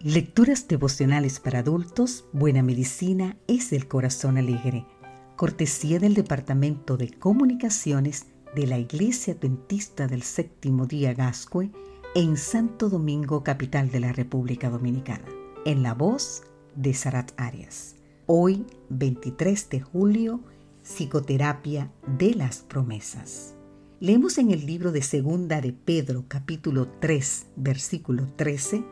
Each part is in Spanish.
Lecturas devocionales para adultos, Buena Medicina es el Corazón Alegre, cortesía del Departamento de Comunicaciones de la Iglesia Adventista del Séptimo Día Gascue en Santo Domingo, capital de la República Dominicana, en la voz de Sarat Arias. Hoy, 23 de julio, Psicoterapia de las Promesas. Leemos en el libro de Segunda de Pedro, capítulo 3, versículo 13,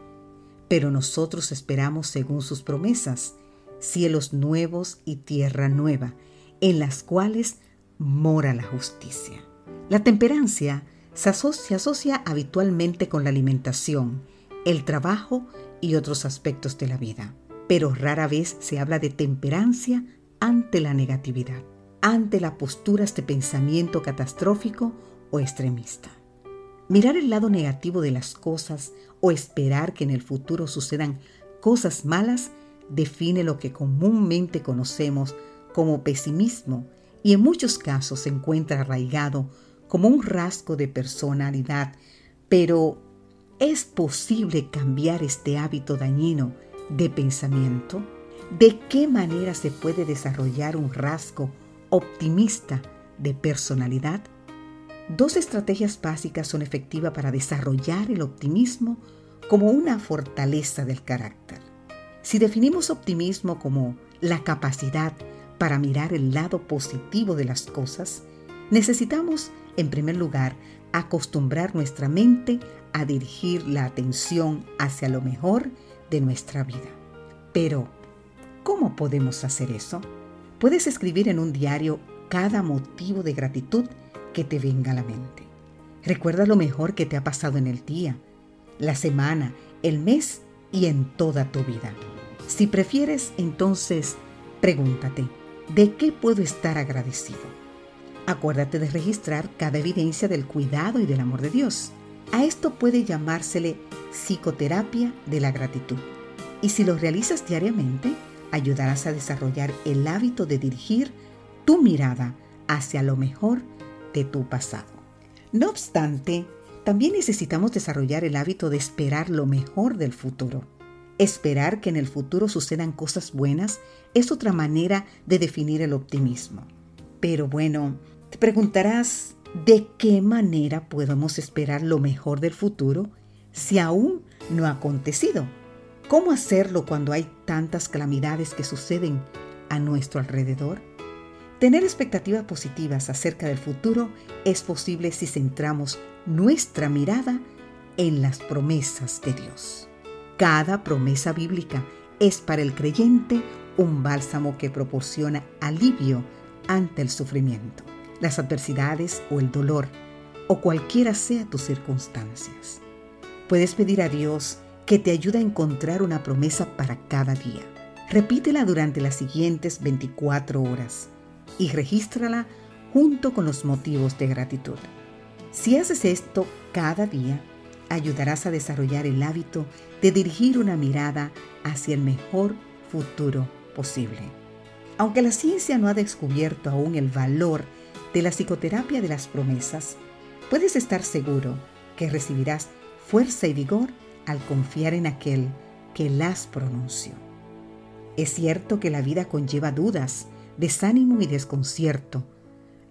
pero nosotros esperamos según sus promesas, cielos nuevos y tierra nueva, en las cuales mora la justicia. La temperancia se asocia, habitualmente con la alimentación, el trabajo y otros aspectos de la vida, pero rara vez se habla de temperancia ante la negatividad, ante las posturas de pensamiento catastrófico o extremista. Mirar el lado negativo de las cosas o esperar que en el futuro sucedan cosas malas define lo que comúnmente conocemos como pesimismo y en muchos casos se encuentra arraigado como un rasgo de personalidad, pero ¿es posible cambiar este hábito dañino de pensamiento? ¿De qué manera se puede desarrollar un rasgo optimista de personalidad? Dos estrategias básicas son efectivas para desarrollar el optimismo como una fortaleza del carácter. Si definimos optimismo como la capacidad para mirar el lado positivo de las cosas, necesitamos, en primer lugar, acostumbrar nuestra mente a dirigir la atención hacia lo mejor de nuestra vida. Pero, ¿cómo podemos hacer eso? Puedes escribir en un diario cada motivo de gratitud que te venga a la mente. Recuerda lo mejor que te ha pasado en el día, la semana, el mes y en toda tu vida. Si prefieres, entonces pregúntate, ¿de qué puedo estar agradecido? Acuérdate de registrar cada evidencia del cuidado y del amor de Dios. A esto puede llamársele psicoterapia de la gratitud. Y si lo realizas diariamente, ayudarás a desarrollar el hábito de dirigir tu mirada hacia lo mejor tu pasado. No obstante, también necesitamos desarrollar el hábito de esperar lo mejor del futuro. Esperar que en el futuro sucedan cosas buenas es otra manera de definir el optimismo. Pero bueno, te preguntarás, ¿de qué manera podemos esperar lo mejor del futuro si aún no ha acontecido? ¿Cómo hacerlo cuando hay tantas calamidades que suceden a nuestro alrededor? Tener expectativas positivas acerca del futuro es posible si centramos nuestra mirada en las promesas de Dios. Cada promesa bíblica es para el creyente un bálsamo que proporciona alivio ante el sufrimiento, las adversidades o el dolor, o cualquiera sea tus circunstancias. Puedes pedir a Dios que te ayude a encontrar una promesa para cada día. Repítela durante las siguientes 24 horas y regístrala junto con los motivos de gratitud. Si haces esto cada día, ayudarás a desarrollar el hábito de dirigir una mirada hacia el mejor futuro posible. Aunque la ciencia no ha descubierto aún el valor de la psicoterapia de las promesas, puedes estar seguro que recibirás fuerza y vigor al confiar en aquel que las pronunció. Es cierto que la vida conlleva dudas, desánimo y desconcierto.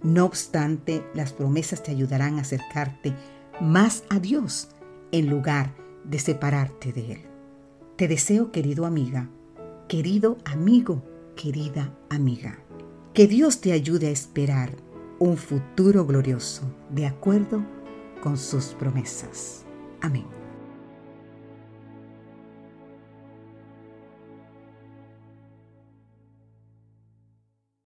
No obstante, las promesas te ayudarán a acercarte más a Dios en lugar de separarte de Él. Te deseo, querido amiga, querido amigo, querida amiga, que Dios te ayude a esperar un futuro glorioso de acuerdo con sus promesas. Amén.